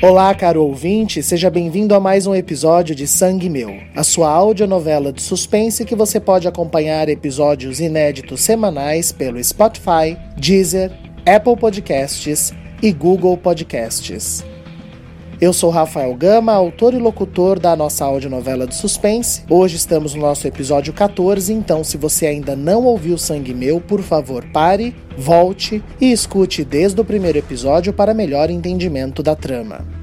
Olá, caro ouvinte, seja bem-vindo a mais um episódio de Sangue Meu, a sua audionovela de suspense que você pode acompanhar episódios inéditos semanais pelo Spotify, Deezer, Apple Podcasts e Google Podcasts. Eu sou Rafael Gama, autor e locutor da nossa audionovela de suspense. Hoje estamos no nosso episódio 14, então se você ainda não ouviu Sangue Meu, por favor pare, volte e escute desde o primeiro episódio para melhor entendimento da trama.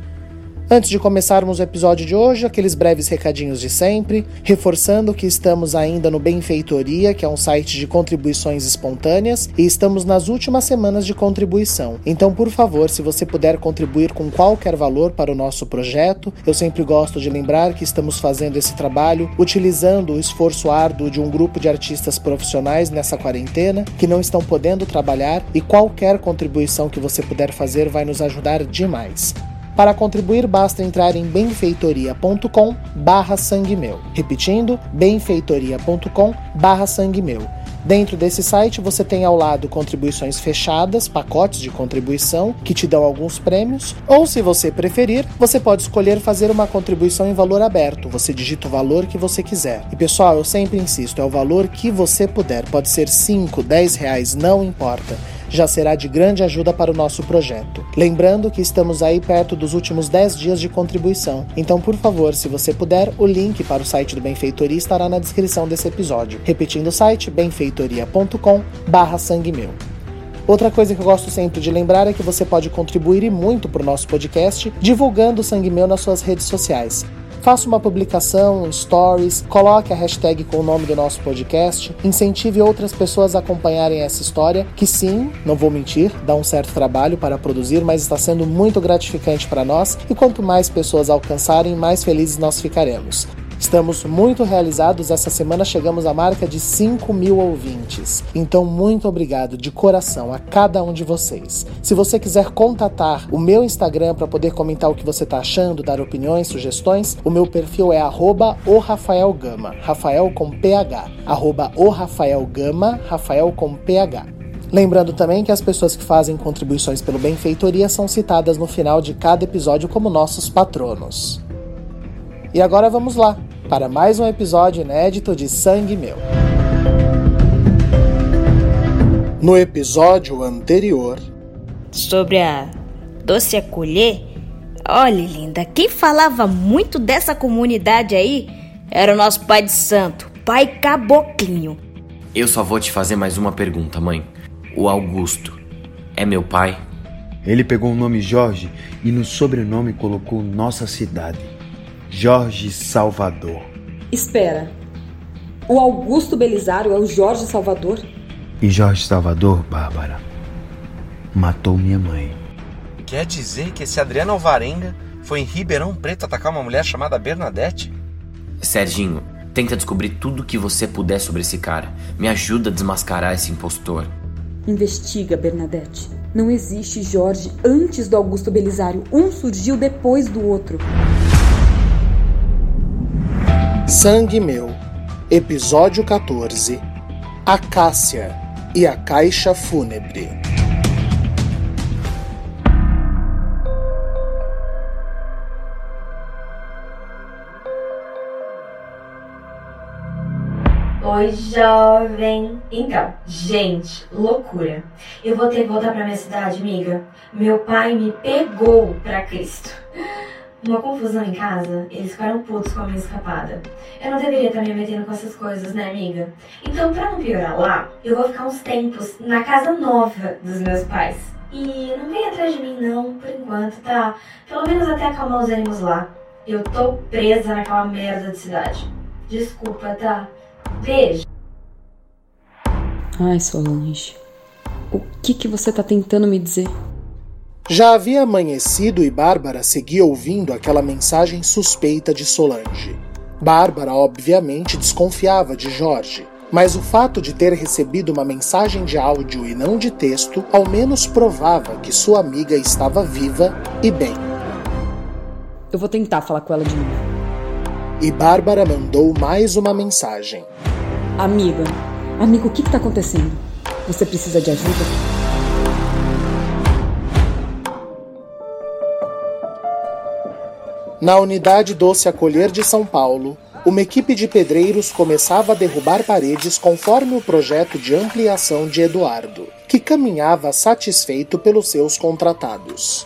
Antes de começarmos o episódio de hoje, aqueles breves recadinhos de sempre, reforçando que estamos ainda no Benfeitoria, que é um site de contribuições espontâneas, e estamos nas últimas semanas de contribuição. Então, por favor, se você puder contribuir com qualquer valor para o nosso projeto, eu sempre gosto de lembrar que estamos fazendo esse trabalho utilizando o esforço árduo de um grupo de artistas profissionais nessa quarentena que não estão podendo trabalhar e qualquer contribuição que você puder fazer vai nos ajudar demais. Para contribuir, basta entrar em benfeitoria.com barra sangue meu. Repetindo, benfeitoria.com barra sangue meu. Dentro desse site você tem ao lado contribuições fechadas, pacotes de contribuição que te dão alguns prêmios, ou se você preferir, você pode escolher fazer uma contribuição em valor aberto. Você digita o valor que você quiser. E pessoal, eu sempre insisto, é o valor que você puder. Pode ser 5, 10 reais, não importa já será de grande ajuda para o nosso projeto. Lembrando que estamos aí perto dos últimos 10 dias de contribuição, então por favor, se você puder, o link para o site do Benfeitoria estará na descrição desse episódio. Repetindo o site, benfeitoria.com barra sangue meu. Outra coisa que eu gosto sempre de lembrar é que você pode contribuir e muito para o nosso podcast divulgando o Sangue Meu nas suas redes sociais. Faça uma publicação, stories, coloque a hashtag com o nome do nosso podcast, incentive outras pessoas a acompanharem essa história, que sim, não vou mentir, dá um certo trabalho para produzir, mas está sendo muito gratificante para nós e quanto mais pessoas alcançarem, mais felizes nós ficaremos. Estamos muito realizados. Essa semana chegamos à marca de 5 mil ouvintes. Então, muito obrigado de coração a cada um de vocês. Se você quiser contatar o meu Instagram para poder comentar o que você está achando, dar opiniões, sugestões, o meu perfil é arroba o Rafael Gama, Rafael com PH. Arroba o Rafael Gama, Rafael com PH. Lembrando também que as pessoas que fazem contribuições pelo Benfeitoria são citadas no final de cada episódio como nossos patronos. E agora vamos lá para mais um episódio inédito de Sangue Meu. No episódio anterior, sobre a doce acolher, olha linda, quem falava muito dessa comunidade aí era o nosso pai de santo, pai Caboclinho. Eu só vou te fazer mais uma pergunta, mãe. O Augusto é meu pai? Ele pegou o nome Jorge e no sobrenome colocou nossa cidade. Jorge Salvador. Espera. O Augusto Belisário é o Jorge Salvador? E Jorge Salvador, Bárbara, matou minha mãe. Quer dizer que esse Adriano Alvarenga foi em Ribeirão Preto atacar uma mulher chamada Bernadette? Serginho, tenta descobrir tudo o que você puder sobre esse cara. Me ajuda a desmascarar esse impostor. Investiga, Bernadette. Não existe Jorge antes do Augusto Belisário. Um surgiu depois do outro. Sangue Meu, Episódio 14 A Cássia e a Caixa Fúnebre. Oi, jovem. Então, gente, loucura. Eu vou ter que voltar pra minha cidade, amiga. Meu pai me pegou pra Cristo uma confusão em casa, eles ficaram putos com a minha escapada. Eu não deveria estar me metendo com essas coisas, né, amiga? Então, pra não piorar lá, eu vou ficar uns tempos na casa nova dos meus pais. E não vem atrás de mim, não, por enquanto, tá? Pelo menos até acalmar os ânimos lá. Eu tô presa naquela merda de cidade. Desculpa, tá? Beijo. Ai, Solange. O que que você tá tentando me dizer? Já havia amanhecido e Bárbara seguia ouvindo aquela mensagem suspeita de Solange. Bárbara, obviamente, desconfiava de Jorge, mas o fato de ter recebido uma mensagem de áudio e não de texto ao menos provava que sua amiga estava viva e bem. Eu vou tentar falar com ela de novo. E Bárbara mandou mais uma mensagem. Amiga, amigo, o que está acontecendo? Você precisa de ajuda? Na unidade Doce Acolher de São Paulo, uma equipe de pedreiros começava a derrubar paredes conforme o projeto de ampliação de Eduardo, que caminhava satisfeito pelos seus contratados.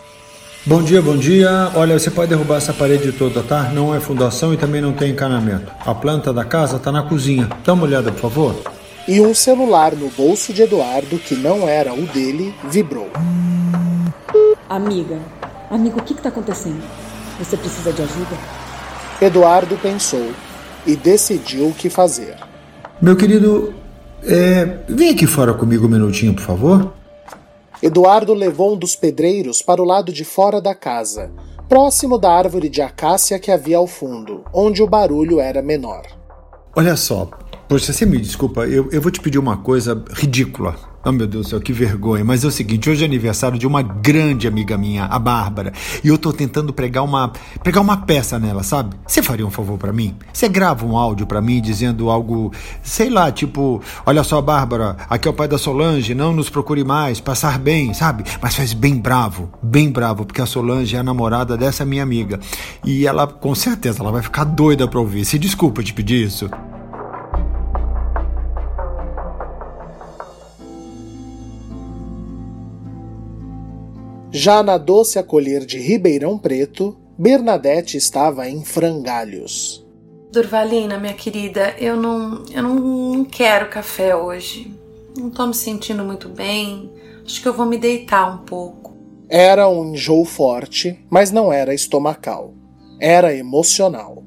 Bom dia, bom dia. Olha, você pode derrubar essa parede toda, tá? Não é fundação e também não tem encanamento. A planta da casa tá na cozinha. Dá uma olhada, por favor. E um celular no bolso de Eduardo, que não era o dele, vibrou. Amiga, amigo, o que está acontecendo? Você precisa de ajuda? Eduardo pensou e decidiu o que fazer. Meu querido, é, vem aqui fora comigo um minutinho, por favor. Eduardo levou um dos pedreiros para o lado de fora da casa, próximo da árvore de acácia que havia ao fundo, onde o barulho era menor. Olha só, Poxa, você me desculpa, eu, eu vou te pedir uma coisa ridícula. Oh meu Deus do céu, que vergonha. Mas é o seguinte, hoje é aniversário de uma grande amiga minha, a Bárbara, e eu tô tentando pregar uma pregar uma peça nela, sabe? Você faria um favor para mim? Você grava um áudio para mim dizendo algo, sei lá, tipo, olha só, Bárbara, aqui é o pai da Solange, não nos procure mais, passar bem, sabe? Mas faz bem bravo, bem bravo, porque a Solange é a namorada dessa minha amiga. E ela, com certeza, ela vai ficar doida pra ouvir. Se desculpa te pedir isso. Já na doce acolher de Ribeirão Preto, Bernadette estava em frangalhos. Durvalina, minha querida, eu não, eu não quero café hoje. Não tô me sentindo muito bem. Acho que eu vou me deitar um pouco. Era um enjoo forte, mas não era estomacal. Era emocional.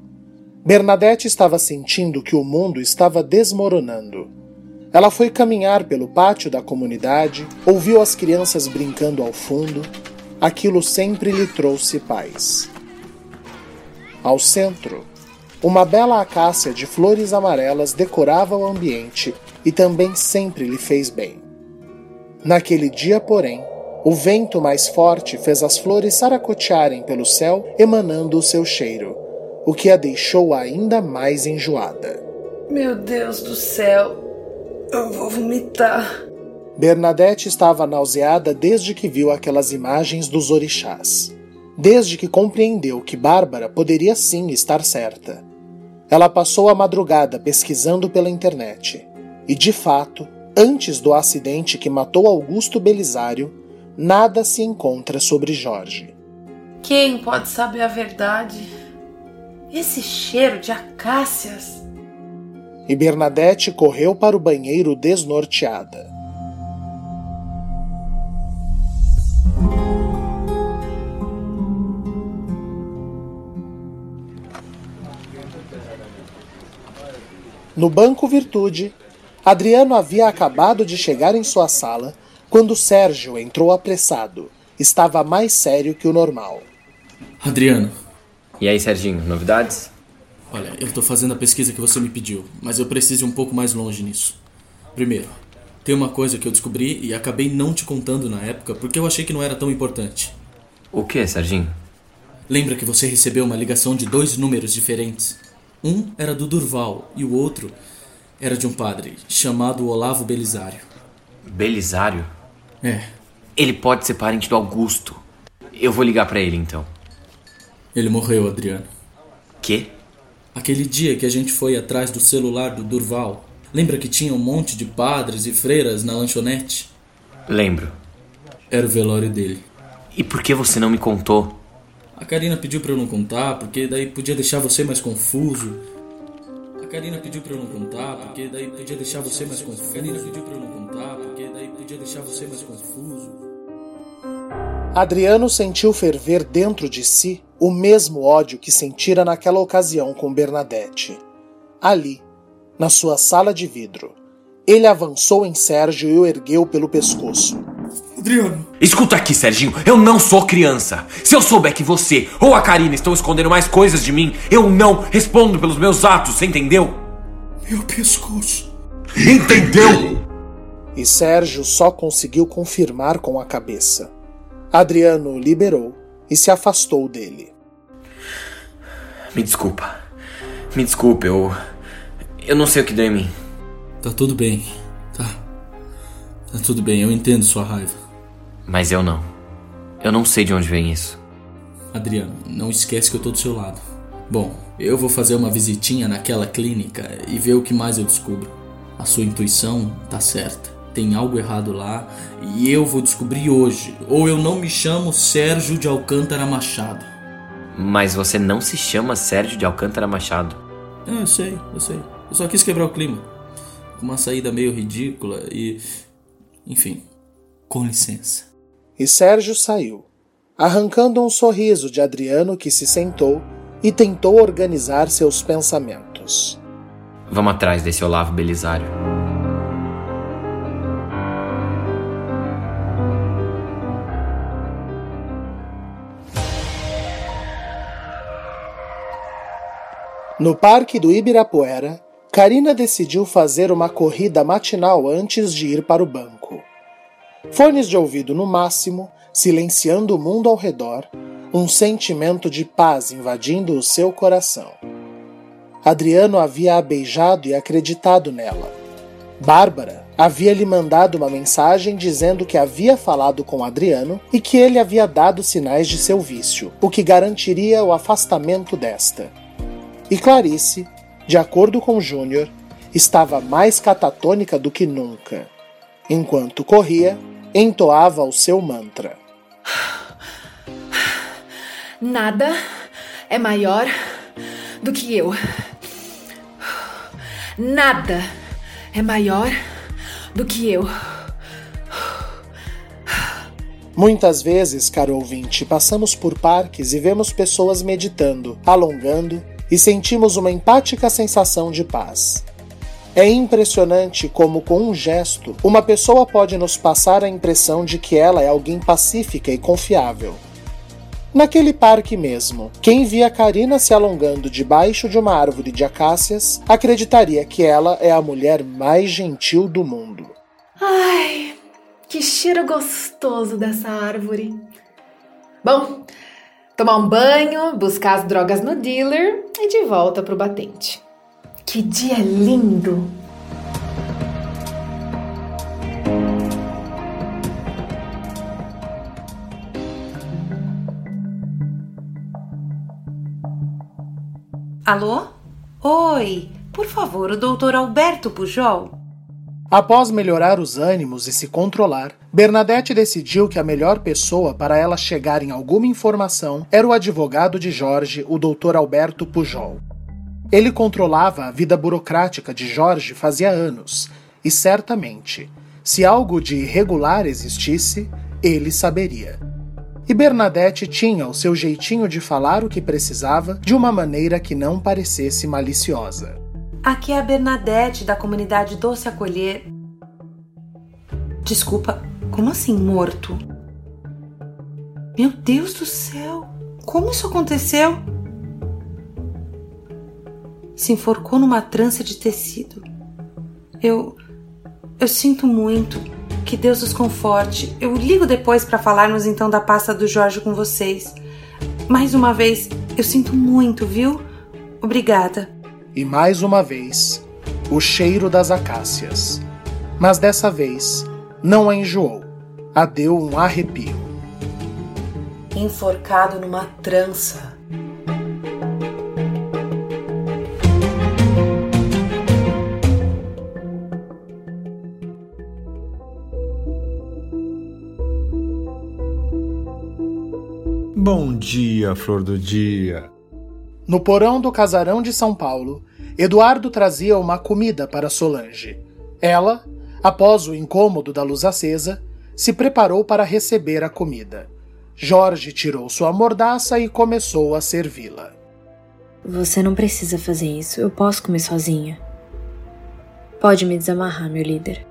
Bernadette estava sentindo que o mundo estava desmoronando ela foi caminhar pelo pátio da comunidade, ouviu as crianças brincando ao fundo. Aquilo sempre lhe trouxe paz. Ao centro, uma bela acácia de flores amarelas decorava o ambiente e também sempre lhe fez bem. Naquele dia, porém, o vento mais forte fez as flores saracotearem pelo céu, emanando o seu cheiro, o que a deixou ainda mais enjoada. Meu Deus do céu, eu vou vomitar. Bernadette estava nauseada desde que viu aquelas imagens dos orixás. Desde que compreendeu que Bárbara poderia sim estar certa. Ela passou a madrugada pesquisando pela internet. E, de fato, antes do acidente que matou Augusto Belisário, nada se encontra sobre Jorge. Quem pode saber a verdade? Esse cheiro de acácias e Bernadette correu para o banheiro desnorteada. No banco Virtude, Adriano havia acabado de chegar em sua sala quando Sérgio entrou apressado. Estava mais sério que o normal. Adriano. E aí, Serginho, novidades? Olha, eu estou fazendo a pesquisa que você me pediu, mas eu preciso ir um pouco mais longe nisso. Primeiro, tem uma coisa que eu descobri e acabei não te contando na época porque eu achei que não era tão importante. O que, Serginho? Lembra que você recebeu uma ligação de dois números diferentes? Um era do Durval e o outro era de um padre chamado Olavo Belisário. Belisário? É. Ele pode ser parente do Augusto. Eu vou ligar para ele então. Ele morreu, Adriano. Que? Aquele dia que a gente foi atrás do celular do Durval. Lembra que tinha um monte de padres e freiras na lanchonete? Lembro. Era o velório dele. E por que você não me contou? A Karina pediu para eu não contar, porque daí podia deixar você mais confuso. A Karina pediu para eu não contar, porque daí podia deixar você mais confuso. A Karina pediu para eu não contar, porque daí podia deixar você mais confuso. Adriano sentiu ferver dentro de si o mesmo ódio que sentira naquela ocasião com Bernadette. Ali, na sua sala de vidro, ele avançou em Sérgio e o ergueu pelo pescoço. Adriano. Escuta aqui, Serginho, eu não sou criança. Se eu souber que você ou a Karina estão escondendo mais coisas de mim, eu não respondo pelos meus atos, você entendeu? Meu pescoço. Entendeu? E Sérgio só conseguiu confirmar com a cabeça. Adriano liberou e se afastou dele. Me desculpa. Me desculpe, eu. Eu não sei o que deu em mim. Tá tudo bem, tá. Tá tudo bem, eu entendo sua raiva. Mas eu não. Eu não sei de onde vem isso. Adriano, não esquece que eu tô do seu lado. Bom, eu vou fazer uma visitinha naquela clínica e ver o que mais eu descubro. A sua intuição tá certa. Tem algo errado lá e eu vou descobrir hoje. Ou eu não me chamo Sérgio de Alcântara Machado. Mas você não se chama Sérgio de Alcântara Machado. É, eu sei, eu sei. Eu só quis quebrar o clima. Com uma saída meio ridícula e. Enfim, com licença. E Sérgio saiu, arrancando um sorriso de Adriano que se sentou e tentou organizar seus pensamentos. Vamos atrás desse Olavo Belisário. No parque do Ibirapuera, Karina decidiu fazer uma corrida matinal antes de ir para o banco. Fones de ouvido no máximo, silenciando o mundo ao redor, um sentimento de paz invadindo o seu coração. Adriano havia a beijado e acreditado nela. Bárbara havia lhe mandado uma mensagem dizendo que havia falado com Adriano e que ele havia dado sinais de seu vício, o que garantiria o afastamento desta. E Clarice, de acordo com Júnior, estava mais catatônica do que nunca. Enquanto corria, entoava o seu mantra. Nada é maior do que eu. Nada é maior do que eu. Muitas vezes, caro ouvinte, passamos por parques e vemos pessoas meditando, alongando e sentimos uma empática sensação de paz. É impressionante como, com um gesto, uma pessoa pode nos passar a impressão de que ela é alguém pacífica e confiável. Naquele parque mesmo, quem via Karina se alongando debaixo de uma árvore de acácias acreditaria que ela é a mulher mais gentil do mundo. Ai, que cheiro gostoso dessa árvore. Bom, tomar um banho, buscar as drogas no dealer e de volta pro batente. Que dia lindo! Alô? Oi, por favor, o doutor Alberto Pujol? Após melhorar os ânimos e se controlar, Bernadette decidiu que a melhor pessoa para ela chegar em alguma informação era o advogado de Jorge, o Dr. Alberto Pujol. Ele controlava a vida burocrática de Jorge fazia anos, e certamente, se algo de irregular existisse, ele saberia. E Bernadette tinha o seu jeitinho de falar o que precisava de uma maneira que não parecesse maliciosa. Aqui é a Bernadette da comunidade Doce Acolher. Desculpa, como assim morto? Meu Deus do céu! Como isso aconteceu? Se enforcou numa trança de tecido. Eu. Eu sinto muito. Que Deus os conforte. Eu ligo depois para falarmos então da pasta do Jorge com vocês. Mais uma vez, eu sinto muito, viu? Obrigada. E mais uma vez, o cheiro das acácias. Mas dessa vez, não a enjoou. A deu um arrepio. Enforcado numa trança. Bom dia, flor do dia. No porão do casarão de São Paulo, Eduardo trazia uma comida para Solange. Ela, após o incômodo da luz acesa, se preparou para receber a comida. Jorge tirou sua mordaça e começou a servi-la. Você não precisa fazer isso, eu posso comer sozinha. Pode me desamarrar, meu líder.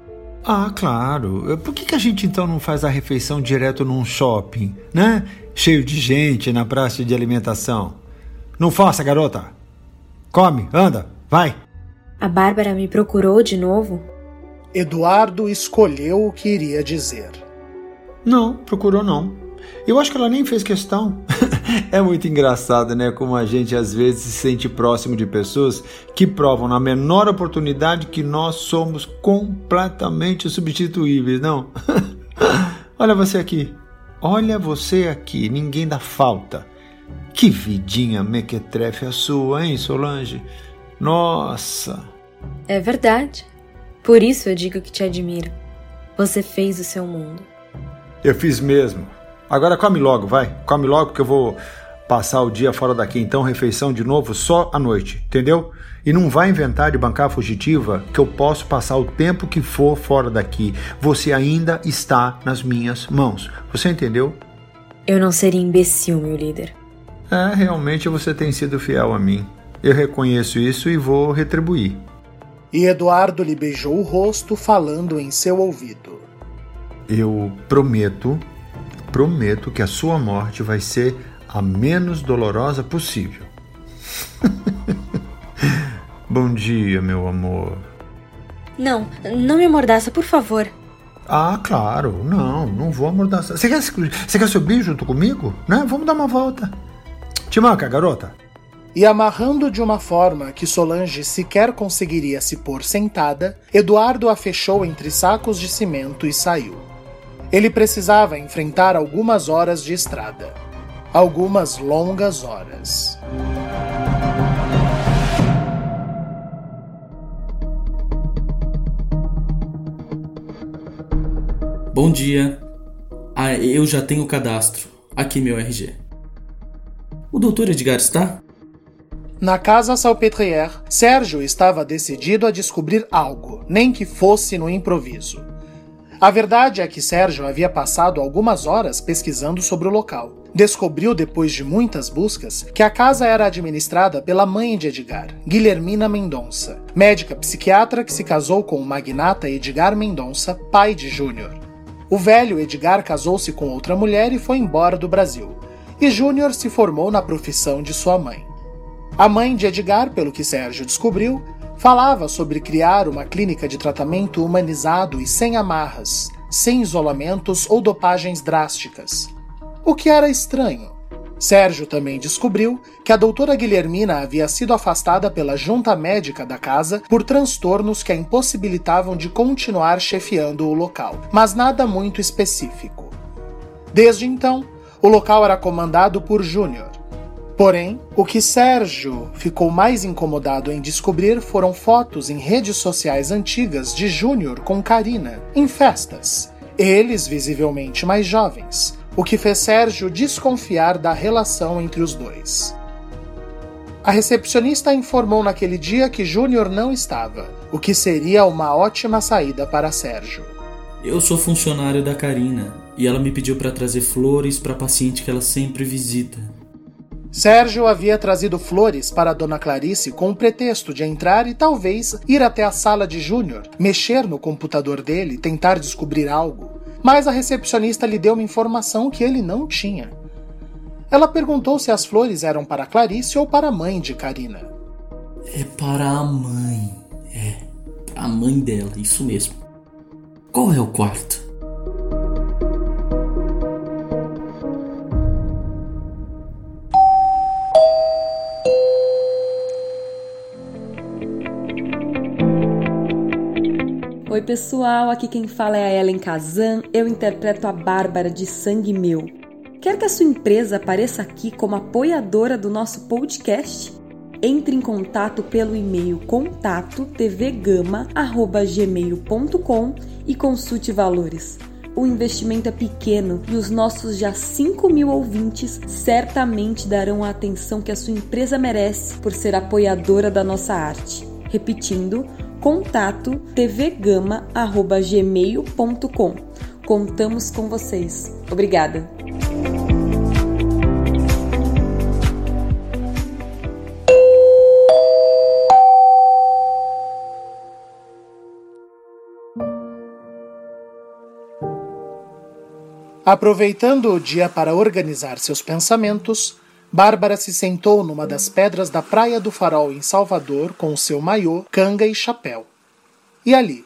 Ah, claro. Por que, que a gente então não faz a refeição direto num shopping, né? Cheio de gente na praça de alimentação. Não faça, garota. Come, anda, vai. A Bárbara me procurou de novo? Eduardo escolheu o que iria dizer. Não, procurou não. Eu acho que ela nem fez questão. é muito engraçado, né? Como a gente às vezes se sente próximo de pessoas que provam na menor oportunidade que nós somos completamente substituíveis, não? Olha você aqui. Olha você aqui. Ninguém dá falta. Que vidinha mequetrefe a sua, hein, Solange? Nossa! É verdade. Por isso eu digo que te admiro. Você fez o seu mundo. Eu fiz mesmo. Agora come logo, vai. Come logo porque eu vou passar o dia fora daqui. Então, refeição de novo só à noite, entendeu? E não vai inventar de bancar fugitiva que eu posso passar o tempo que for fora daqui. Você ainda está nas minhas mãos. Você entendeu? Eu não seria imbecil, meu líder. É, realmente você tem sido fiel a mim. Eu reconheço isso e vou retribuir. E Eduardo lhe beijou o rosto, falando em seu ouvido. Eu prometo, prometo que a sua morte vai ser a menos dolorosa possível. Bom dia, meu amor. Não, não me amordaça, por favor. Ah, claro. Não, não vou amordaçar. Você quer, você quer subir junto comigo? Né? Vamos dar uma volta. Te manca, garota. E amarrando de uma forma que Solange sequer conseguiria se pôr sentada, Eduardo a fechou entre sacos de cimento e saiu. Ele precisava enfrentar algumas horas de estrada. Algumas longas horas. Bom dia. Ah, eu já tenho o cadastro. Aqui meu RG. O doutor Edgar está? Na casa Salpêtrière, Sérgio estava decidido a descobrir algo, nem que fosse no improviso. A verdade é que Sérgio havia passado algumas horas pesquisando sobre o local. Descobriu, depois de muitas buscas, que a casa era administrada pela mãe de Edgar, Guilhermina Mendonça, médica psiquiatra que se casou com o magnata Edgar Mendonça, pai de Júnior. O velho Edgar casou-se com outra mulher e foi embora do Brasil. E Júnior se formou na profissão de sua mãe. A mãe de Edgar, pelo que Sérgio descobriu, falava sobre criar uma clínica de tratamento humanizado e sem amarras, sem isolamentos ou dopagens drásticas. O que era estranho. Sérgio também descobriu que a doutora Guilhermina havia sido afastada pela junta médica da casa por transtornos que a impossibilitavam de continuar chefiando o local, mas nada muito específico. Desde então, o local era comandado por Júnior. Porém, o que Sérgio ficou mais incomodado em descobrir foram fotos em redes sociais antigas de Júnior com Karina, em festas, eles visivelmente mais jovens, o que fez Sérgio desconfiar da relação entre os dois. A recepcionista informou naquele dia que Júnior não estava, o que seria uma ótima saída para Sérgio. Eu sou funcionário da Karina e ela me pediu para trazer flores para a paciente que ela sempre visita. Sérgio havia trazido flores para Dona Clarice com o pretexto de entrar e talvez ir até a sala de Júnior, mexer no computador dele, tentar descobrir algo. Mas a recepcionista lhe deu uma informação que ele não tinha. Ela perguntou se as flores eram para Clarice ou para a mãe de Karina. É para a mãe. É, para a mãe dela, isso mesmo. Qual é o quarto? Oi, pessoal, aqui quem fala é a Ellen Kazan, eu interpreto a Bárbara de Sangue Meu. Quer que a sua empresa apareça aqui como apoiadora do nosso podcast? Entre em contato pelo e-mail contato tvgama@gmail.com e consulte valores. O investimento é pequeno e os nossos já 5 mil ouvintes certamente darão a atenção que a sua empresa merece por ser apoiadora da nossa arte. Repetindo, contato tvgama@gmail.com. Contamos com vocês. Obrigada. Aproveitando o dia para organizar seus pensamentos, Bárbara se sentou numa das pedras da Praia do Farol em Salvador com seu maiô, canga e chapéu. E ali,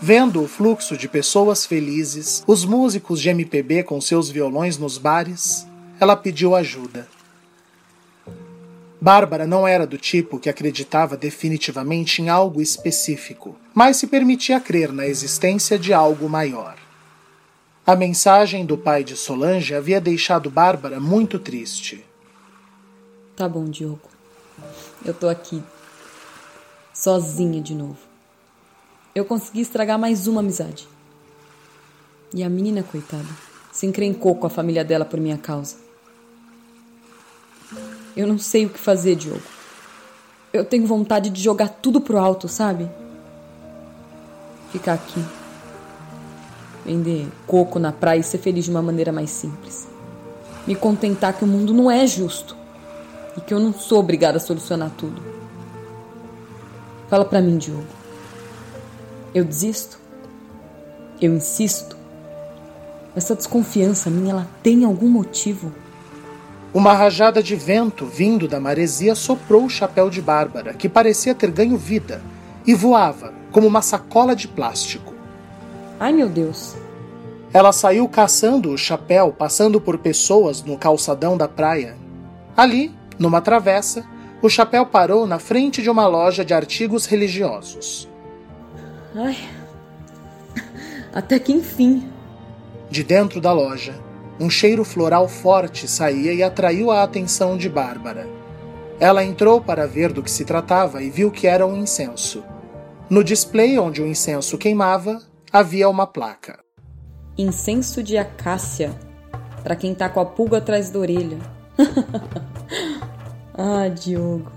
vendo o fluxo de pessoas felizes, os músicos de MPB com seus violões nos bares, ela pediu ajuda. Bárbara não era do tipo que acreditava definitivamente em algo específico, mas se permitia crer na existência de algo maior. A mensagem do pai de Solange havia deixado Bárbara muito triste. Tá bom, Diogo. Eu tô aqui. Sozinha de novo. Eu consegui estragar mais uma amizade. E a menina, coitada, se encrencou com a família dela por minha causa. Eu não sei o que fazer, Diogo. Eu tenho vontade de jogar tudo pro alto, sabe? Ficar aqui vender coco na praia e ser feliz de uma maneira mais simples. Me contentar que o mundo não é justo e que eu não sou obrigada a solucionar tudo. Fala para mim, Diogo. Eu desisto? Eu insisto? Essa desconfiança minha, ela tem algum motivo? Uma rajada de vento vindo da maresia soprou o chapéu de Bárbara, que parecia ter ganho vida, e voava como uma sacola de plástico. Ai meu Deus! Ela saiu caçando o chapéu, passando por pessoas no calçadão da praia. Ali, numa travessa, o chapéu parou na frente de uma loja de artigos religiosos. Ai, até que enfim. De dentro da loja, um cheiro floral forte saía e atraiu a atenção de Bárbara. Ela entrou para ver do que se tratava e viu que era um incenso. No display onde o incenso queimava, havia uma placa. Incenso de acácia. Para quem tá com a pulga atrás da orelha. ah, Diogo,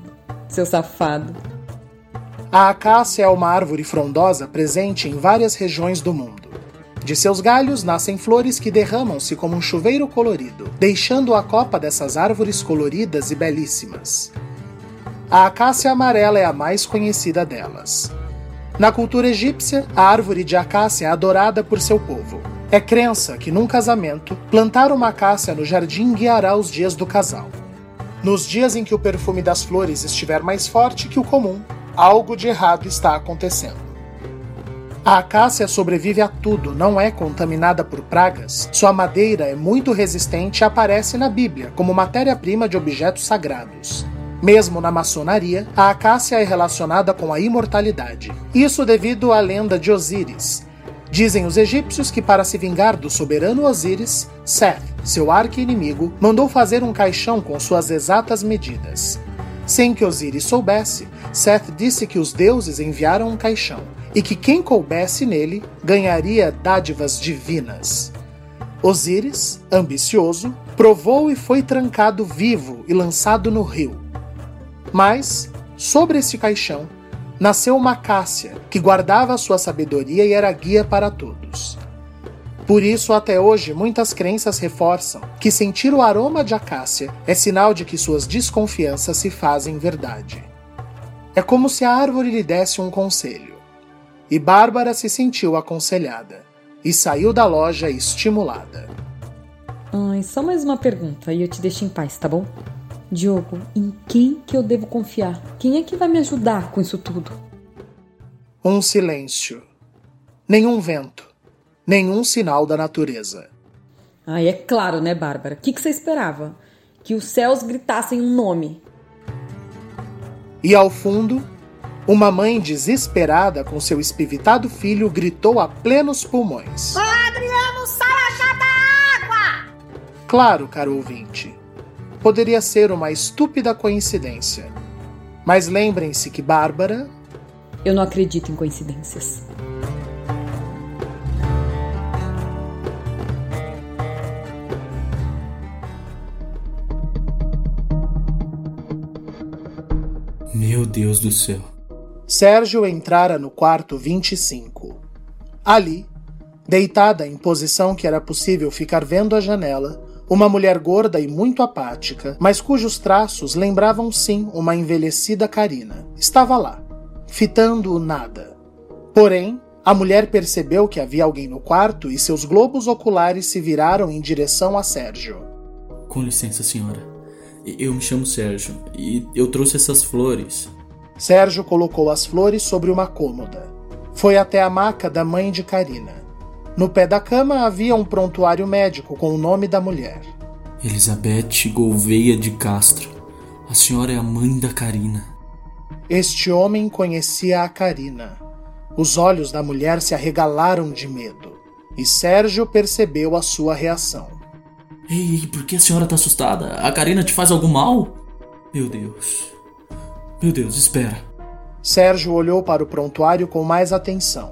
seu safado. A acácia é uma árvore frondosa presente em várias regiões do mundo. De seus galhos nascem flores que derramam-se como um chuveiro colorido, deixando a copa dessas árvores coloridas e belíssimas. A acácia amarela é a mais conhecida delas. Na cultura egípcia, a árvore de acácia é adorada por seu povo. É crença que num casamento, plantar uma acácia no jardim guiará os dias do casal. Nos dias em que o perfume das flores estiver mais forte que o comum, algo de errado está acontecendo. A acácia sobrevive a tudo, não é contaminada por pragas. Sua madeira é muito resistente e aparece na Bíblia como matéria-prima de objetos sagrados. Mesmo na maçonaria, a acácia é relacionada com a imortalidade. Isso devido à lenda de Osíris. Dizem os egípcios que, para se vingar do soberano Osíris, Seth, seu arqui-inimigo, mandou fazer um caixão com suas exatas medidas. Sem que Osíris soubesse, Seth disse que os deuses enviaram um caixão e que quem coubesse nele ganharia dádivas divinas. Osíris, ambicioso, provou e foi trancado vivo e lançado no rio. Mas, sobre esse caixão, nasceu uma Cássia, que guardava sua sabedoria e era guia para todos. Por isso, até hoje, muitas crenças reforçam que sentir o aroma de acácia é sinal de que suas desconfianças se fazem verdade. É como se a árvore lhe desse um conselho. E Bárbara se sentiu aconselhada e saiu da loja estimulada. Ai, só mais uma pergunta e eu te deixo em paz, tá bom? Diogo, em quem que eu devo confiar? Quem é que vai me ajudar com isso tudo? Um silêncio. Nenhum vento. Nenhum sinal da natureza. Ai, é claro, né, Bárbara? O que, que você esperava? Que os céus gritassem um nome. E ao fundo, uma mãe desesperada com seu espivitado filho gritou a plenos pulmões. Adriano, sai a da água! Claro, caro ouvinte poderia ser uma estúpida coincidência. Mas lembrem-se que Bárbara. Eu não acredito em coincidências. Meu Deus do céu. Sérgio entrara no quarto 25. Ali, deitada em posição que era possível ficar vendo a janela, uma mulher gorda e muito apática, mas cujos traços lembravam sim uma envelhecida Karina. Estava lá, fitando o nada. Porém, A mulher percebeu que havia alguém no quarto e seus globos oculares se viraram em direção a Sérgio. Com licença, senhora. Eu me chamo Sérgio e eu trouxe essas flores. Sérgio colocou as flores sobre uma cômoda. Foi até a maca da mãe de Karina. No pé da cama havia um prontuário médico com o nome da mulher. Elizabeth Gouveia de Castro. A senhora é a mãe da Karina. Este homem conhecia a Karina. Os olhos da mulher se arregalaram de medo e Sérgio percebeu a sua reação. Ei, por que a senhora tá assustada? A Karina te faz algum mal? Meu Deus. Meu Deus, espera. Sérgio olhou para o prontuário com mais atenção.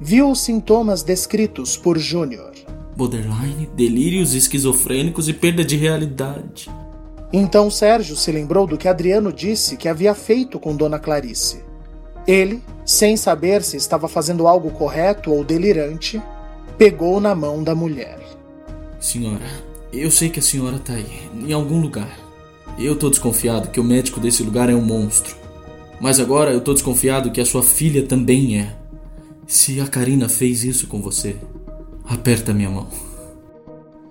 Viu os sintomas descritos por Júnior. Borderline, delírios esquizofrênicos e perda de realidade. Então Sérgio se lembrou do que Adriano disse que havia feito com Dona Clarice. Ele, sem saber se estava fazendo algo correto ou delirante, pegou na mão da mulher. Senhora, eu sei que a senhora tá aí, em algum lugar. Eu tô desconfiado que o médico desse lugar é um monstro. Mas agora eu tô desconfiado que a sua filha também é. Se a Karina fez isso com você, aperta minha mão.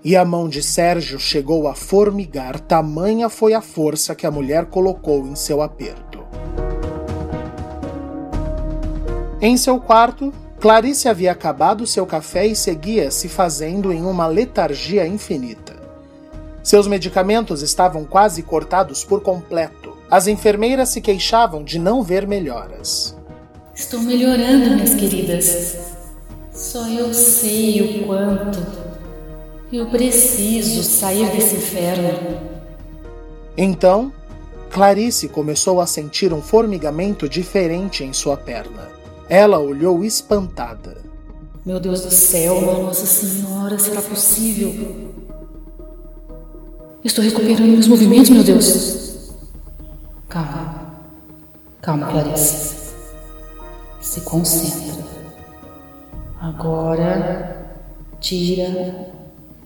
E a mão de Sérgio chegou a formigar, tamanha foi a força que a mulher colocou em seu aperto. Em seu quarto, Clarice havia acabado seu café e seguia se fazendo em uma letargia infinita. Seus medicamentos estavam quase cortados por completo. As enfermeiras se queixavam de não ver melhoras. Estou melhorando, minhas queridas. Só eu sei o quanto. Eu preciso sair desse inferno. Então, Clarice começou a sentir um formigamento diferente em sua perna. Ela olhou espantada. Meu Deus do céu, Nossa Senhora, será possível? Estou recuperando meus movimentos, meu Deus. Calma. Calma, Clarice. Se concentra. Agora, tira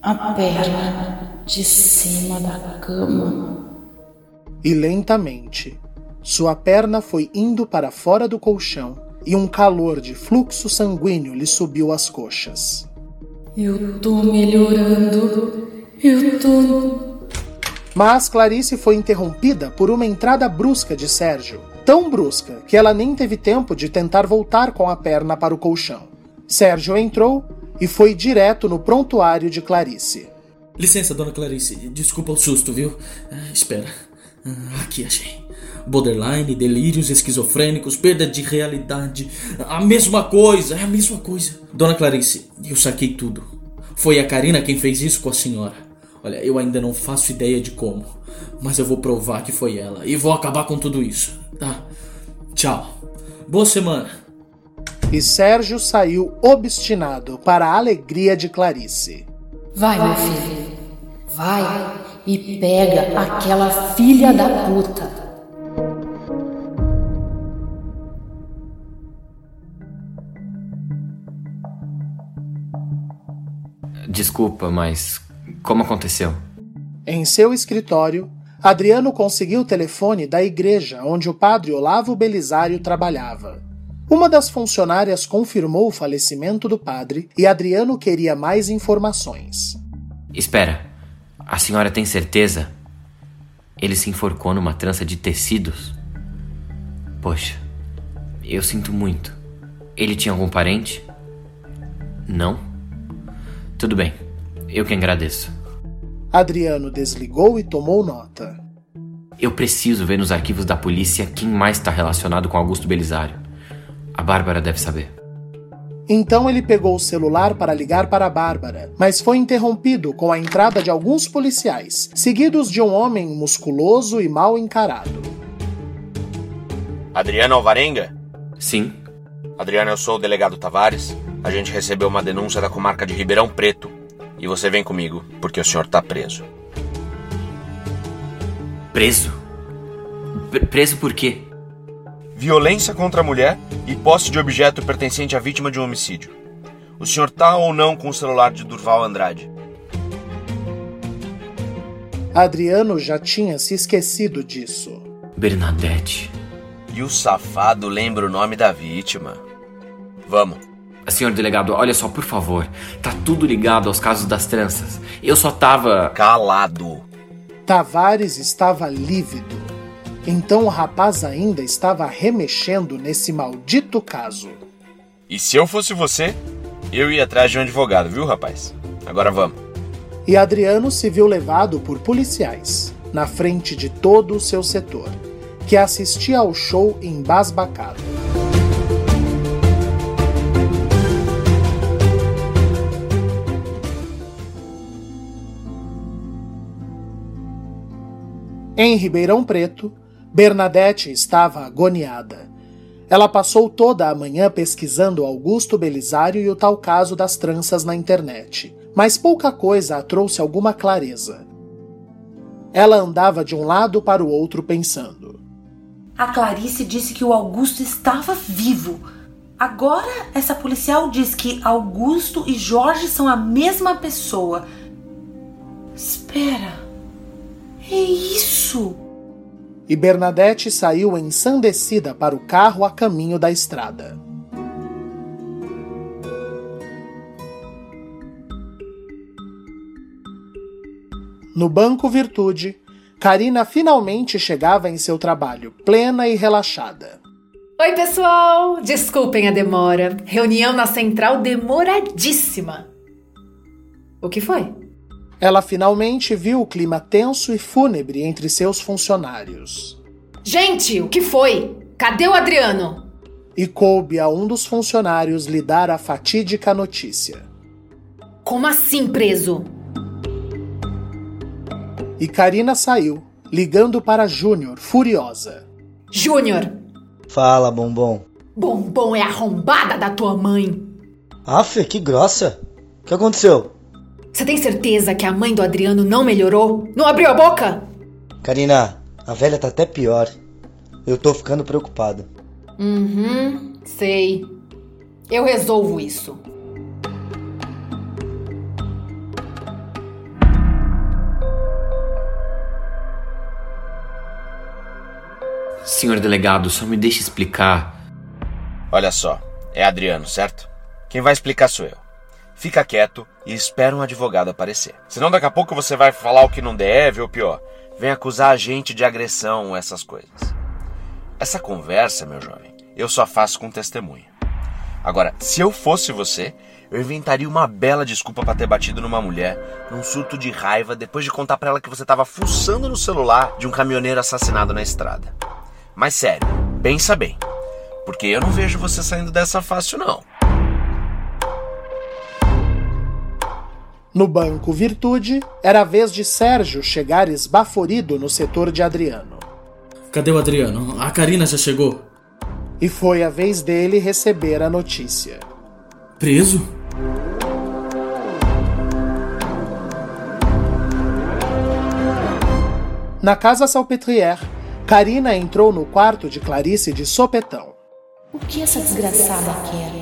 a perna de cima da cama. E lentamente, sua perna foi indo para fora do colchão e um calor de fluxo sanguíneo lhe subiu às coxas. Eu tô melhorando. Eu tô. Mas Clarice foi interrompida por uma entrada brusca de Sérgio. Tão brusca que ela nem teve tempo de tentar voltar com a perna para o colchão. Sérgio entrou e foi direto no prontuário de Clarice. Licença, dona Clarice. Desculpa o susto, viu? Ah, espera. Ah, aqui achei borderline, delírios esquizofrênicos, perda de realidade. A mesma coisa, é a mesma coisa. Dona Clarice, eu saquei tudo. Foi a Karina quem fez isso com a senhora. Olha, eu ainda não faço ideia de como, mas eu vou provar que foi ela e vou acabar com tudo isso. Tá? Tchau. Boa semana. E Sérgio saiu obstinado para a alegria de Clarice. Vai, meu filho. Vai e pega aquela filha da puta. Desculpa, mas como aconteceu? Em seu escritório, Adriano conseguiu o telefone da igreja onde o padre Olavo Belisário trabalhava. Uma das funcionárias confirmou o falecimento do padre e Adriano queria mais informações. Espera, a senhora tem certeza? Ele se enforcou numa trança de tecidos? Poxa, eu sinto muito. Ele tinha algum parente? Não? Tudo bem, eu que agradeço. Adriano desligou e tomou nota. Eu preciso ver nos arquivos da polícia quem mais está relacionado com Augusto Belisário. A Bárbara deve saber. Então ele pegou o celular para ligar para a Bárbara, mas foi interrompido com a entrada de alguns policiais, seguidos de um homem musculoso e mal encarado. Adriano Alvarenga? Sim. Adriano, eu sou o delegado Tavares. A gente recebeu uma denúncia da comarca de Ribeirão Preto. E você vem comigo, porque o senhor tá preso. Preso? P preso por quê? Violência contra a mulher e posse de objeto pertencente à vítima de um homicídio. O senhor tá ou não com o celular de Durval Andrade? Adriano já tinha se esquecido disso. Bernadette. E o safado lembra o nome da vítima. Vamos, Senhor delegado, olha só, por favor. Tá tudo ligado aos casos das tranças. Eu só tava. Calado. Tavares estava lívido. Então o rapaz ainda estava remexendo nesse maldito caso. E se eu fosse você, eu ia atrás de um advogado, viu, rapaz? Agora vamos. E Adriano se viu levado por policiais, na frente de todo o seu setor, que assistia ao show embasbacado. Em Ribeirão Preto, Bernadette estava agoniada. Ela passou toda a manhã pesquisando Augusto Belisário e o tal caso das tranças na internet, mas pouca coisa a trouxe alguma clareza. Ela andava de um lado para o outro pensando. A Clarice disse que o Augusto estava vivo. Agora, essa policial diz que Augusto e Jorge são a mesma pessoa. Espera. É isso! E Bernadette saiu ensandecida para o carro a caminho da estrada. No Banco Virtude, Karina finalmente chegava em seu trabalho, plena e relaxada. Oi, pessoal! Desculpem a demora. Reunião na central demoradíssima. O que foi? Ela finalmente viu o clima tenso e fúnebre entre seus funcionários. Gente, o que foi? Cadê o Adriano? E coube a um dos funcionários lhe dar a fatídica notícia. Como assim preso? E Karina saiu, ligando para Júnior, furiosa. Júnior! Fala, bombom. Bombom é arrombada da tua mãe. Aff, que grossa. O que aconteceu? Você tem certeza que a mãe do Adriano não melhorou? Não abriu a boca? Karina, a velha tá até pior. Eu tô ficando preocupado. Uhum, sei. Eu resolvo isso. Senhor delegado, só me deixe explicar. Olha só, é Adriano, certo? Quem vai explicar sou eu. Fica quieto e espera um advogado aparecer. Senão daqui a pouco você vai falar o que não deve ou pior, vem acusar a gente de agressão, essas coisas. Essa conversa, meu jovem, eu só faço com testemunha. Agora, se eu fosse você, eu inventaria uma bela desculpa para ter batido numa mulher num surto de raiva depois de contar para ela que você estava fuçando no celular de um caminhoneiro assassinado na estrada. Mas sério, pensa bem, porque eu não vejo você saindo dessa fácil não. No banco Virtude, era a vez de Sérgio chegar esbaforido no setor de Adriano. Cadê o Adriano? A Karina já chegou. E foi a vez dele receber a notícia. Preso? Na casa Salpetrière, Karina entrou no quarto de Clarice de sopetão. O que essa desgraçada quer?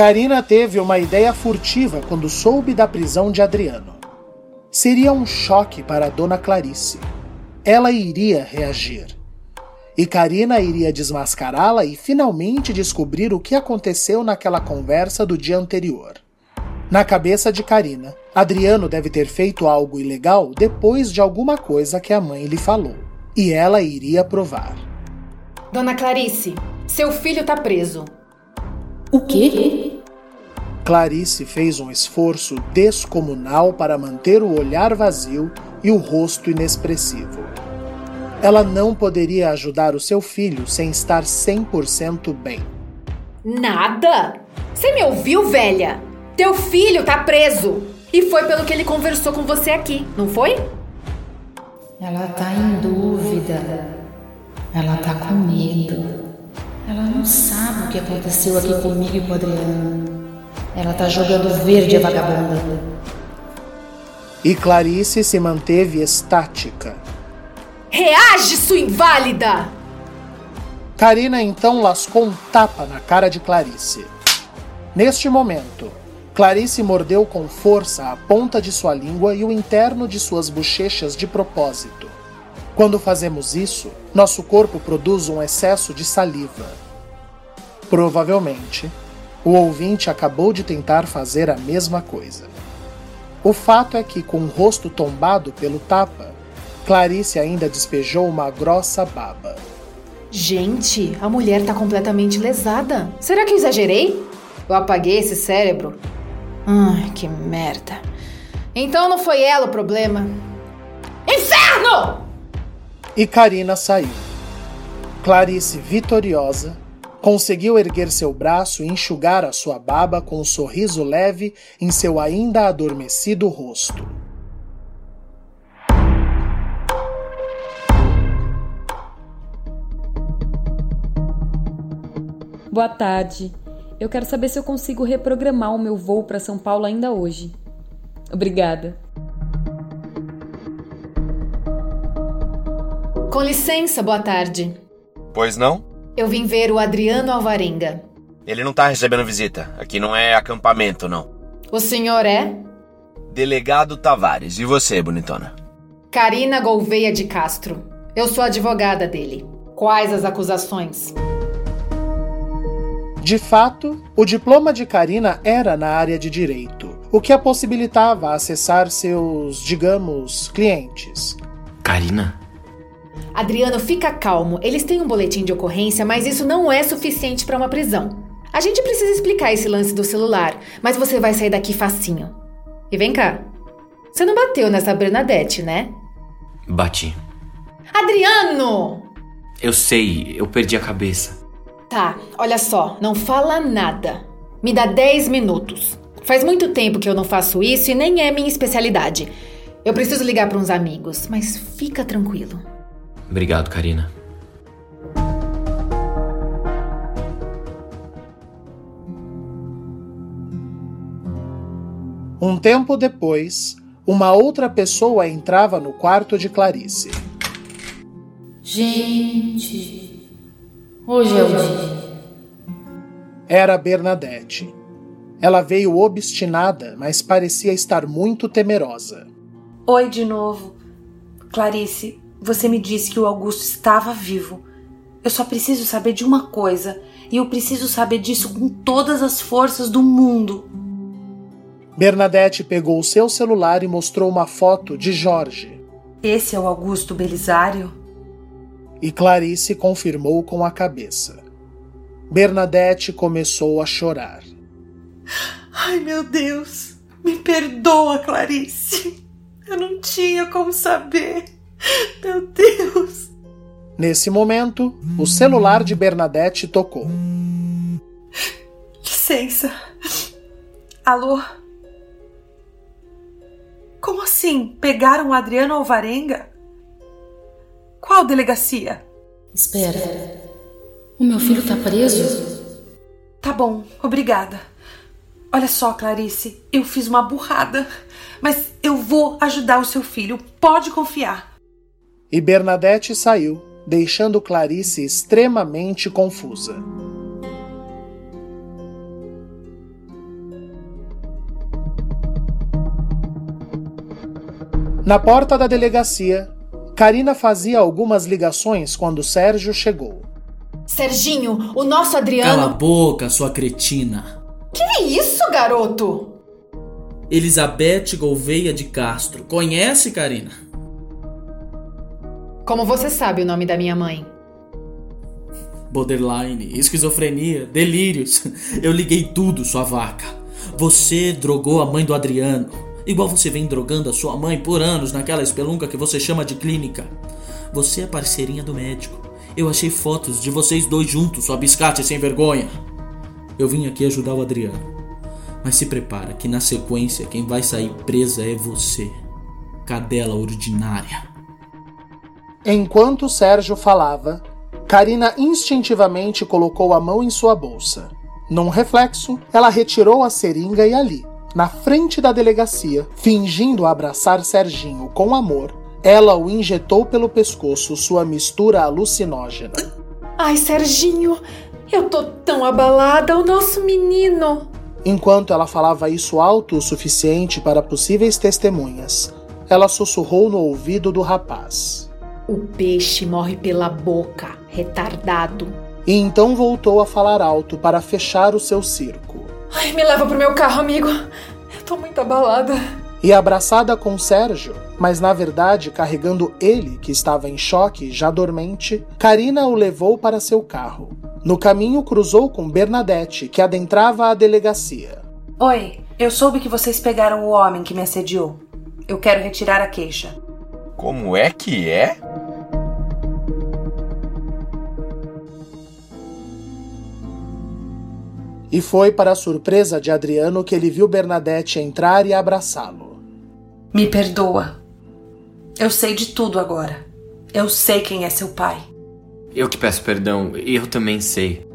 Karina teve uma ideia furtiva quando soube da prisão de Adriano. Seria um choque para dona Clarice. Ela iria reagir. E Karina iria desmascará-la e finalmente descobrir o que aconteceu naquela conversa do dia anterior. Na cabeça de Karina, Adriano deve ter feito algo ilegal depois de alguma coisa que a mãe lhe falou. E ela iria provar. Dona Clarice, seu filho tá preso. O quê? Clarice fez um esforço descomunal para manter o olhar vazio e o rosto inexpressivo. Ela não poderia ajudar o seu filho sem estar 100% bem. Nada? Você me ouviu, velha? Teu filho tá preso. E foi pelo que ele conversou com você aqui, não foi? Ela tá em dúvida. Ela tá com medo. Ela não sabe o que aconteceu aqui comigo e com Adriano. Ela tá jogando verde a vagabunda. E Clarice se manteve estática. Reage, sua inválida! Karina então lascou um tapa na cara de Clarice. Neste momento, Clarice mordeu com força a ponta de sua língua e o interno de suas bochechas de propósito. Quando fazemos isso, nosso corpo produz um excesso de saliva. Provavelmente, O ouvinte acabou de tentar fazer a mesma coisa. O fato é que, com o rosto tombado pelo tapa, Clarice ainda despejou uma grossa baba. Gente, a mulher tá completamente lesada. Será que eu exagerei? Eu apaguei esse cérebro? Ai, que merda. Então não foi ela o problema. Inferno! E Karina saiu. Clarice, vitoriosa, conseguiu erguer seu braço e enxugar a sua baba com um sorriso leve em seu ainda adormecido rosto. Boa tarde. Eu quero saber se eu consigo reprogramar o meu voo para São Paulo ainda hoje. Obrigada. Com licença, boa tarde. Pois não? Eu vim ver o Adriano Alvarenga. Ele não tá recebendo visita. Aqui não é acampamento, não. O senhor é? Delegado Tavares. E você, bonitona? Karina Gouveia de Castro. Eu sou advogada dele. Quais as acusações? De fato, o diploma de Karina era na área de direito, o que a possibilitava acessar seus, digamos, clientes. Karina? Adriano, fica calmo. Eles têm um boletim de ocorrência, mas isso não é suficiente para uma prisão. A gente precisa explicar esse lance do celular, mas você vai sair daqui facinho. E vem cá. Você não bateu nessa Bernadette, né? Bati. Adriano! Eu sei, eu perdi a cabeça. Tá, olha só, não fala nada. Me dá 10 minutos. Faz muito tempo que eu não faço isso e nem é minha especialidade. Eu preciso ligar para uns amigos, mas fica tranquilo. Obrigado, Karina. Um tempo depois, uma outra pessoa entrava no quarto de Clarice. Gente, hoje é o dia. Era Bernadette. Ela veio obstinada, mas parecia estar muito temerosa. Oi de novo. Clarice, você me disse que o Augusto estava vivo. Eu só preciso saber de uma coisa, e eu preciso saber disso com todas as forças do mundo. Bernadette pegou o seu celular e mostrou uma foto de Jorge. Esse é o Augusto Belisário? E Clarice confirmou com a cabeça. Bernadette começou a chorar. Ai, meu Deus! Me perdoa, Clarice! Eu não tinha como saber. Meu Deus! Nesse momento, o celular de Bernadette tocou. Licença. Alô? Como assim? Pegaram o Adriano Alvarenga? Qual delegacia? Espera. O meu filho tá preso? Tá bom, obrigada. Olha só, Clarice, eu fiz uma burrada, mas eu vou ajudar o seu filho, pode confiar. E Bernadette saiu, deixando Clarice extremamente confusa. Na porta da delegacia, Karina fazia algumas ligações quando Sérgio chegou. Serginho, o nosso Adriano. Cala a boca, sua cretina. Que é isso, garoto? Elizabeth Gouveia de Castro. Conhece, Karina? Como você sabe o nome da minha mãe? Borderline, esquizofrenia, delírios. Eu liguei tudo, sua vaca. Você drogou a mãe do Adriano. Igual você vem drogando a sua mãe por anos naquela espelunca que você chama de clínica. Você é parceirinha do médico. Eu achei fotos de vocês dois juntos, sua biscate sem vergonha. Eu vim aqui ajudar o Adriano. Mas se prepara que na sequência quem vai sair presa é você. Cadela ordinária. Enquanto Sérgio falava, Karina instintivamente colocou a mão em sua bolsa. Num reflexo, ela retirou a seringa e ali, na frente da delegacia, fingindo abraçar Serginho com amor, ela o injetou pelo pescoço sua mistura alucinógena. Ai, Serginho, eu tô tão abalada, o nosso menino. Enquanto ela falava isso alto o suficiente para possíveis testemunhas, ela sussurrou no ouvido do rapaz. O peixe morre pela boca, retardado. e então voltou a falar alto para fechar o seu circo. Ai, me leva pro meu carro, amigo. Eu tô muito abalada. E abraçada com Sérgio, mas na verdade carregando ele, que estava em choque, já dormente, Karina o levou para seu carro. No caminho cruzou com Bernadette, que adentrava a delegacia. Oi, eu soube que vocês pegaram o homem que me assediou. Eu quero retirar a queixa. Como é que é? E foi para a surpresa de Adriano que ele viu Bernadette entrar e abraçá-lo. Me perdoa. Eu sei de tudo agora. Eu sei quem é seu pai. Eu que peço perdão, eu também sei.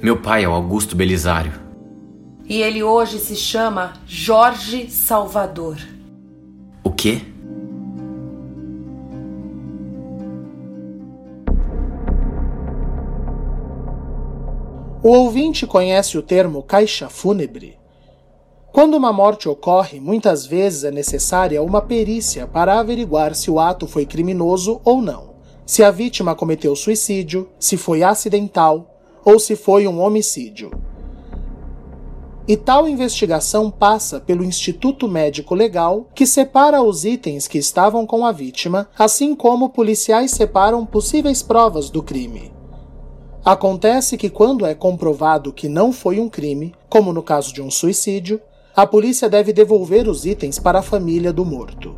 Meu pai é o Augusto Belisário. E ele hoje se chama Jorge Salvador. O quê? O ouvinte conhece o termo caixa fúnebre? Quando uma morte ocorre, muitas vezes é necessária uma perícia para averiguar se o ato foi criminoso ou não, se a vítima cometeu suicídio, se foi acidental ou se foi um homicídio. E tal investigação passa pelo Instituto Médico Legal, que separa os itens que estavam com a vítima, assim como policiais separam possíveis provas do crime. Acontece que, quando é comprovado que não foi um crime, como no caso de um suicídio, a polícia deve devolver os itens para a família do morto.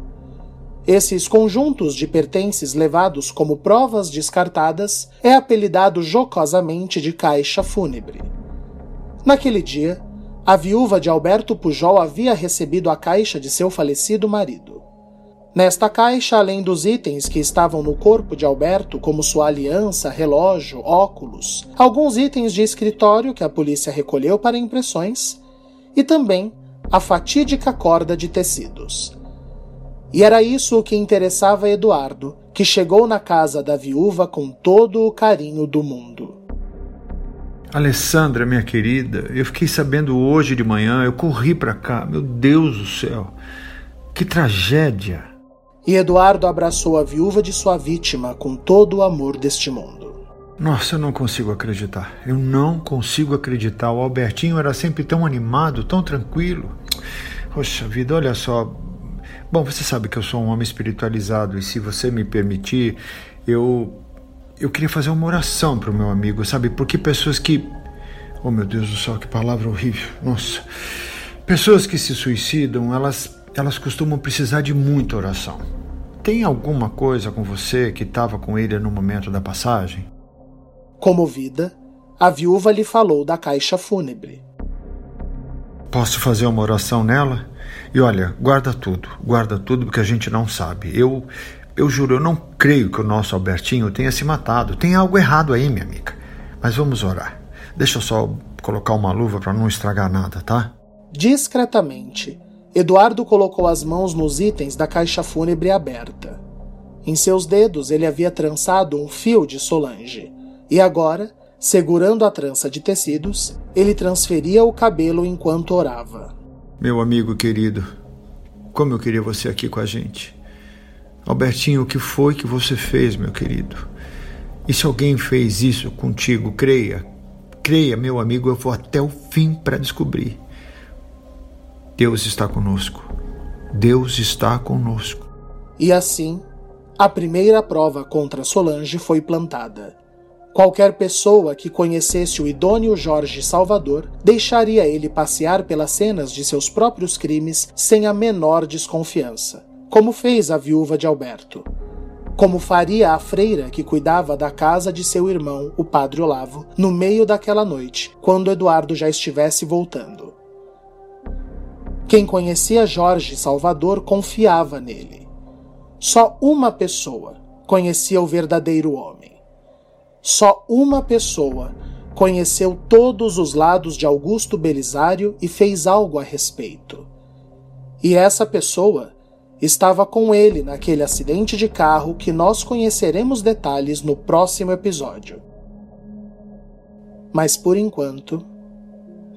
Esses conjuntos de pertences levados como provas descartadas é apelidado jocosamente de caixa fúnebre. Naquele dia, a viúva de Alberto Pujol havia recebido a caixa de seu falecido marido. Nesta caixa, além dos itens que estavam no corpo de Alberto, como sua aliança, relógio, óculos, alguns itens de escritório que a polícia recolheu para impressões, e também a fatídica corda de tecidos. E era isso o que interessava Eduardo, que chegou na casa da viúva com todo o carinho do mundo. Alessandra, minha querida, eu fiquei sabendo hoje de manhã, eu corri para cá. Meu Deus do céu. Que tragédia. E Eduardo abraçou a viúva de sua vítima com todo o amor deste mundo. Nossa, eu não consigo acreditar. Eu não consigo acreditar. O Albertinho era sempre tão animado, tão tranquilo. Poxa vida, olha só. Bom, você sabe que eu sou um homem espiritualizado e se você me permitir, eu eu queria fazer uma oração para o meu amigo, sabe? Porque pessoas que. Oh meu Deus do céu, que palavra horrível. Nossa. Pessoas que se suicidam, elas, elas costumam precisar de muita oração. Tem alguma coisa com você que estava com ele no momento da passagem? Comovida, a viúva lhe falou da caixa fúnebre. Posso fazer uma oração nela? E olha, guarda tudo, guarda tudo porque a gente não sabe. Eu eu juro, eu não creio que o nosso Albertinho tenha se matado. Tem algo errado aí, minha amiga. Mas vamos orar. Deixa eu só colocar uma luva para não estragar nada, tá? Discretamente, Eduardo colocou as mãos nos itens da caixa fúnebre aberta. Em seus dedos ele havia trançado um fio de Solange. E agora, segurando a trança de tecidos, ele transferia o cabelo enquanto orava. Meu amigo querido, como eu queria você aqui com a gente. Albertinho, o que foi que você fez, meu querido? E se alguém fez isso contigo, creia, creia, meu amigo, eu vou até o fim para descobrir. Deus está conosco. Deus está conosco. E assim, a primeira prova contra Solange foi plantada. Qualquer pessoa que conhecesse o idôneo Jorge Salvador deixaria ele passear pelas cenas de seus próprios crimes sem a menor desconfiança como fez a viúva de Alberto, como faria a freira que cuidava da casa de seu irmão, o padre Olavo, no meio daquela noite, quando Eduardo já estivesse voltando. Quem conhecia Jorge Salvador confiava nele. Só uma pessoa conhecia o verdadeiro homem. Só uma pessoa conheceu todos os lados de Augusto Belisário e fez algo a respeito. E essa pessoa estava com ele naquele acidente de carro que nós conheceremos detalhes no próximo episódio. Mas por enquanto,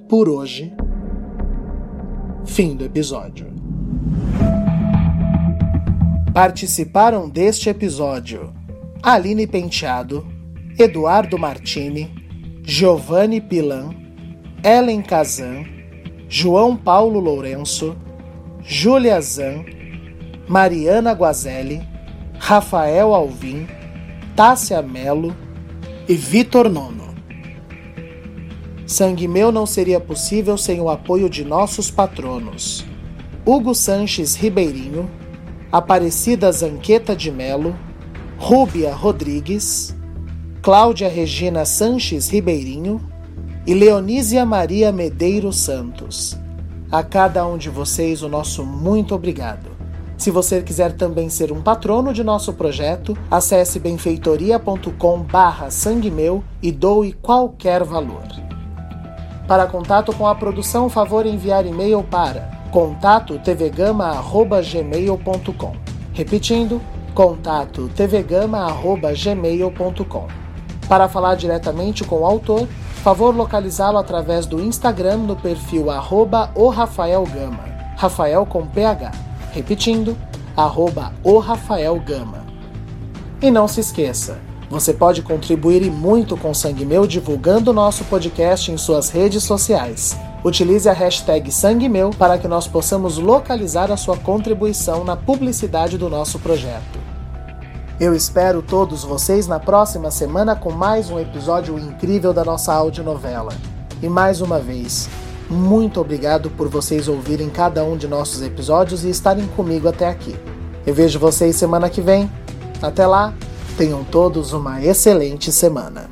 por hoje, fim do episódio. Participaram deste episódio Aline Penteado, Eduardo Martini, Giovanni Pilan, Ellen Kazan, João Paulo Lourenço, Júlia Zan, Mariana Guazelli, Rafael Alvim, Tássia Melo e Vitor Nono. Sangue Meu não seria possível sem o apoio de nossos patronos: Hugo Sanches Ribeirinho, Aparecida Zanqueta de Melo, Rúbia Rodrigues, Cláudia Regina Sanches Ribeirinho e Leonísia Maria Medeiros Santos. A cada um de vocês o nosso muito obrigado. Se você quiser também ser um patrono de nosso projeto, acesse benfeitoria.com barra sangue meu e doe qualquer valor. Para contato com a produção, favor enviar e-mail para contato tvgama@gmail.com. Repetindo, contato tvgama@gmail.com. Para falar diretamente com o autor, favor localizá-lo através do Instagram no perfil arroba o Rafael Gama, Rafael com PH. Repetindo, arroba o Rafael Gama. E não se esqueça, você pode contribuir e muito com Sangue Meu divulgando o nosso podcast em suas redes sociais. Utilize a hashtag Sangue Meu para que nós possamos localizar a sua contribuição na publicidade do nosso projeto. Eu espero todos vocês na próxima semana com mais um episódio incrível da nossa audionovela. E mais uma vez, muito obrigado por vocês ouvirem cada um de nossos episódios e estarem comigo até aqui. Eu vejo vocês semana que vem. Até lá, tenham todos uma excelente semana.